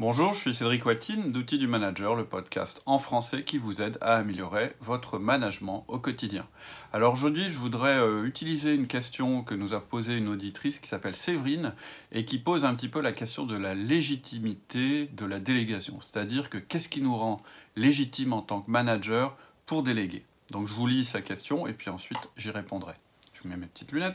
Bonjour, je suis Cédric Watine d'Outils du Manager, le podcast en français qui vous aide à améliorer votre management au quotidien. Alors aujourd'hui, je voudrais euh, utiliser une question que nous a posée une auditrice qui s'appelle Séverine et qui pose un petit peu la question de la légitimité de la délégation. C'est-à-dire que qu'est-ce qui nous rend légitime en tant que manager pour déléguer? Donc je vous lis sa question et puis ensuite j'y répondrai. Je vous mets mes petites lunettes.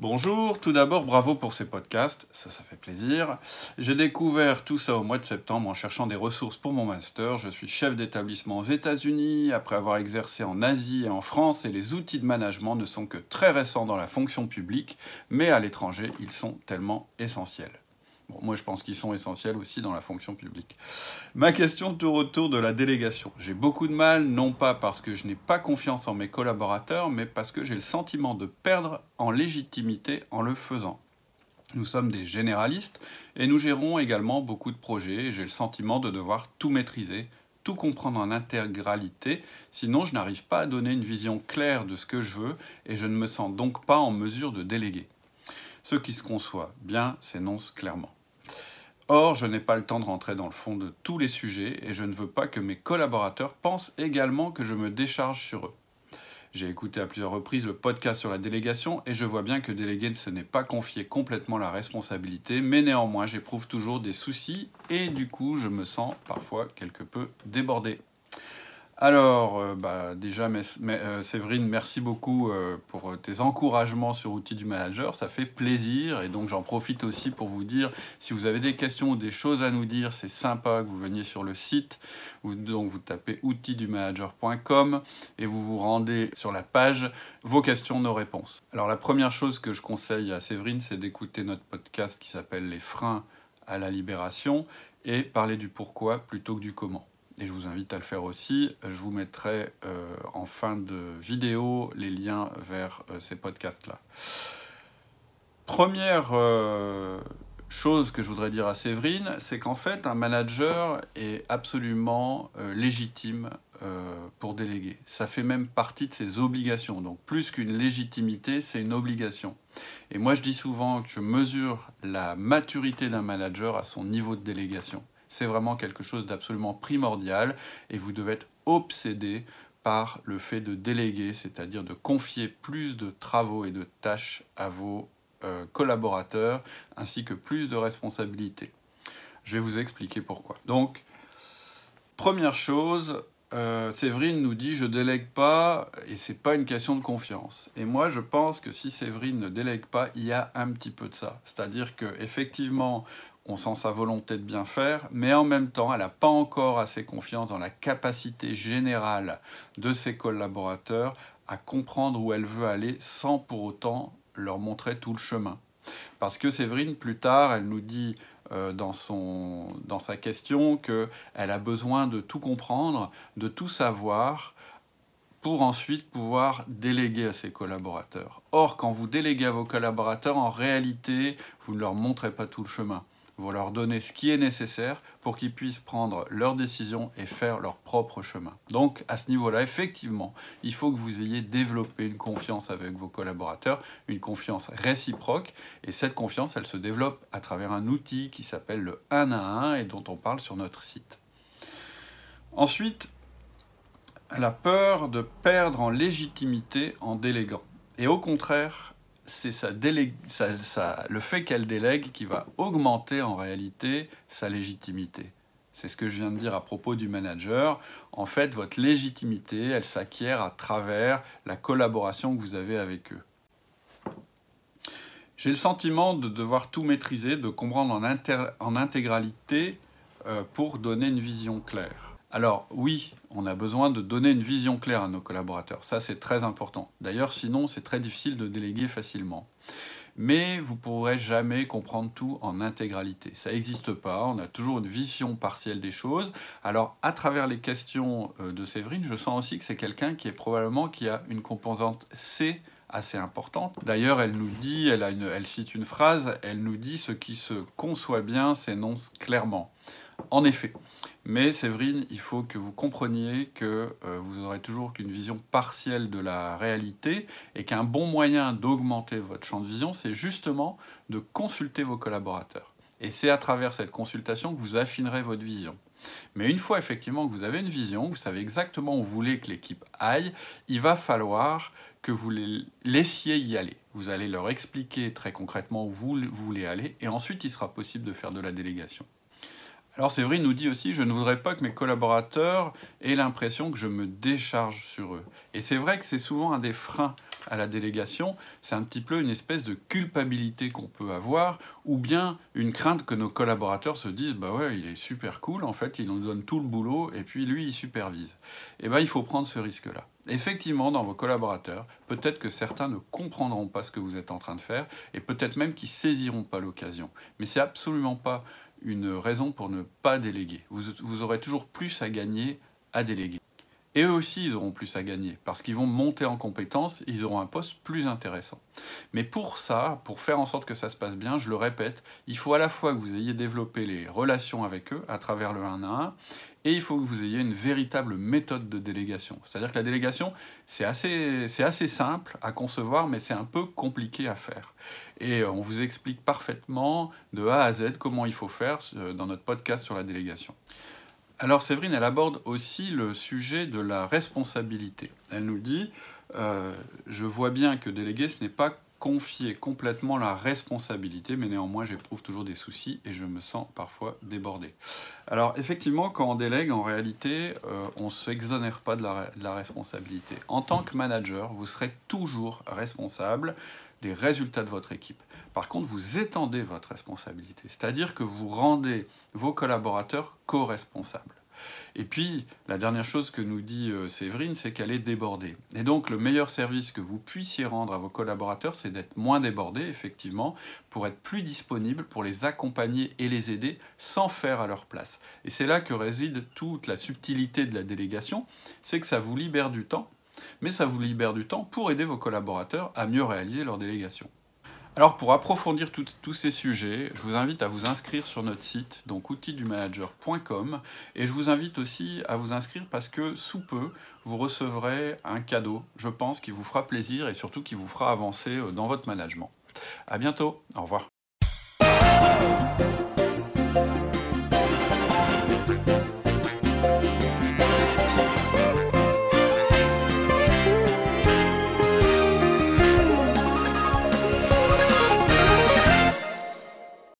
Bonjour, tout d'abord bravo pour ces podcasts, ça ça fait plaisir. J'ai découvert tout ça au mois de septembre en cherchant des ressources pour mon master. Je suis chef d'établissement aux États-Unis après avoir exercé en Asie et en France et les outils de management ne sont que très récents dans la fonction publique, mais à l'étranger ils sont tellement essentiels moi, je pense qu'ils sont essentiels aussi dans la fonction publique. Ma question tourne autour de la délégation. J'ai beaucoup de mal, non pas parce que je n'ai pas confiance en mes collaborateurs, mais parce que j'ai le sentiment de perdre en légitimité en le faisant. Nous sommes des généralistes et nous gérons également beaucoup de projets et j'ai le sentiment de devoir tout maîtriser, tout comprendre en intégralité, sinon je n'arrive pas à donner une vision claire de ce que je veux et je ne me sens donc pas en mesure de déléguer. Ce qui se conçoit bien s'énonce clairement. Or, je n'ai pas le temps de rentrer dans le fond de tous les sujets et je ne veux pas que mes collaborateurs pensent également que je me décharge sur eux. J'ai écouté à plusieurs reprises le podcast sur la délégation et je vois bien que déléguer ce n'est pas confier complètement la responsabilité, mais néanmoins j'éprouve toujours des soucis et du coup je me sens parfois quelque peu débordé. Alors, euh, bah, déjà, euh, Séverine, merci beaucoup euh, pour tes encouragements sur Outils du Manager. Ça fait plaisir. Et donc, j'en profite aussi pour vous dire, si vous avez des questions ou des choses à nous dire, c'est sympa que vous veniez sur le site. donc, vous tapez outildumanager.com et vous vous rendez sur la page Vos questions, nos réponses. Alors, la première chose que je conseille à Séverine, c'est d'écouter notre podcast qui s'appelle Les freins à la libération et parler du pourquoi plutôt que du comment et je vous invite à le faire aussi. Je vous mettrai euh, en fin de vidéo les liens vers euh, ces podcasts-là. Première euh, chose que je voudrais dire à Séverine, c'est qu'en fait, un manager est absolument légitime pour déléguer. Ça fait même partie de ses obligations. Donc plus qu'une légitimité, c'est une obligation. Et moi, je dis souvent que je mesure la maturité d'un manager à son niveau de délégation c'est vraiment quelque chose d'absolument primordial et vous devez être obsédé par le fait de déléguer, c'est-à-dire de confier plus de travaux et de tâches à vos euh, collaborateurs, ainsi que plus de responsabilités. Je vais vous expliquer pourquoi. Donc, première chose, euh, Séverine nous dit je délègue pas et c'est pas une question de confiance. Et moi je pense que si Séverine ne délègue pas, il y a un petit peu de ça. C'est-à-dire que effectivement on sent sa volonté de bien faire, mais en même temps, elle n'a pas encore assez confiance dans la capacité générale de ses collaborateurs à comprendre où elle veut aller sans pour autant leur montrer tout le chemin. Parce que Séverine, plus tard, elle nous dit euh, dans, son, dans sa question qu'elle a besoin de tout comprendre, de tout savoir, pour ensuite pouvoir déléguer à ses collaborateurs. Or, quand vous déléguez à vos collaborateurs, en réalité, vous ne leur montrez pas tout le chemin vous leur donner ce qui est nécessaire pour qu'ils puissent prendre leurs décisions et faire leur propre chemin. Donc à ce niveau-là, effectivement, il faut que vous ayez développé une confiance avec vos collaborateurs, une confiance réciproque, et cette confiance, elle se développe à travers un outil qui s'appelle le 1 à 1 et dont on parle sur notre site. Ensuite, elle a peur de perdre en légitimité en déléguant. Et au contraire, c'est le fait qu'elle délègue qui va augmenter en réalité sa légitimité. C'est ce que je viens de dire à propos du manager. En fait, votre légitimité, elle s'acquiert à travers la collaboration que vous avez avec eux. J'ai le sentiment de devoir tout maîtriser, de comprendre en, intégralité euh, pour donner une vision claire. Alors oui, on a besoin de donner une vision claire à nos collaborateurs. Ça, c'est très important. D'ailleurs, sinon, c'est très difficile de déléguer facilement. Mais vous ne pourrez jamais comprendre tout en intégralité. Ça n'existe pas, on a toujours une vision partielle des choses. Alors, à travers les questions euh, de Séverine, je sens aussi que c'est quelqu'un qui est probablement qui a une composante C assez importante. D'ailleurs, elle nous dit, elle, cite une phrase, elle nous dit ce qui se conçoit bien s'énonce clairement. En effet, mais Séverine, il faut que vous compreniez que euh, vous aurez toujours qu'une vision partielle de la réalité et qu'un bon moyen d'augmenter votre champ de vision, c'est justement de consulter vos collaborateurs. Et c'est à travers cette consultation que vous affinerez votre vision. Mais une fois effectivement que vous avez une vision, vous savez exactement où vous voulez que l'équipe aille, il va falloir que vous les laissiez y aller. Vous allez leur expliquer très concrètement où vous voulez aller et ensuite il sera possible de faire de la délégation. Alors Séverine nous dit aussi, je ne voudrais pas que mes collaborateurs aient l'impression que je me décharge sur eux. Et c'est vrai que c'est souvent un des freins à la délégation, c'est un petit peu une espèce de culpabilité qu'on peut avoir, ou bien une crainte que nos collaborateurs se disent, bah ouais, il est super cool, en fait, il nous donne tout le boulot, et puis lui, il supervise. Eh bien, il faut prendre ce risque-là. Effectivement, dans vos collaborateurs, peut-être que certains ne comprendront pas ce que vous êtes en train de faire, et peut-être même qu'ils saisiront pas l'occasion. Mais c'est absolument pas une raison pour ne pas déléguer. Vous, aurez toujours plus à gagner à déléguer. Et eux aussi, ils auront plus à gagner, parce qu'ils vont monter en compétences, ils auront un poste plus intéressant. Mais pour ça, pour faire en sorte que ça se passe bien, je le répète, il faut à la fois que vous ayez développé les relations avec eux à travers le 1 à 1, et il faut que vous ayez une véritable méthode de délégation. C'est-à-dire que la délégation, c'est assez, assez simple à concevoir, mais c'est un peu compliqué à faire. Et on vous explique parfaitement de A à Z comment il faut faire euh, dans notre podcast sur la délégation. Alors Séverine, elle aborde aussi le sujet de la responsabilité. Elle nous dit, euh, je vois bien que déléguer, ce n'est pas confier complètement la responsabilité, mais néanmoins j'éprouve toujours des soucis et je me sens parfois débordé. Alors effectivement, quand on délègue, en réalité, euh, on ne s'exonère pas de la, responsabilité. En tant que manager, vous serez toujours responsable des résultats de votre équipe. Par contre, vous étendez votre responsabilité, c'est-à-dire que vous rendez vos collaborateurs co-responsables. Et puis, la dernière chose que nous dit euh, Séverine, c'est qu'elle est débordée. Et donc, le meilleur service que vous puissiez rendre à vos collaborateurs, c'est d'être moins débordé, effectivement, pour être plus disponible, pour les accompagner et les aider sans faire à leur place. Et c'est là que réside toute la subtilité de la délégation, c'est que ça vous libère du temps, mais ça vous libère du temps pour aider vos collaborateurs à mieux réaliser leur délégation. Alors pour approfondir tous ces sujets, je vous invite à vous inscrire sur notre site, donc outildumanager.com, et je vous invite aussi à vous inscrire parce que sous peu, vous recevrez un cadeau, je pense, qui vous fera plaisir et surtout qui vous fera avancer euh, dans votre management. À bientôt, au revoir.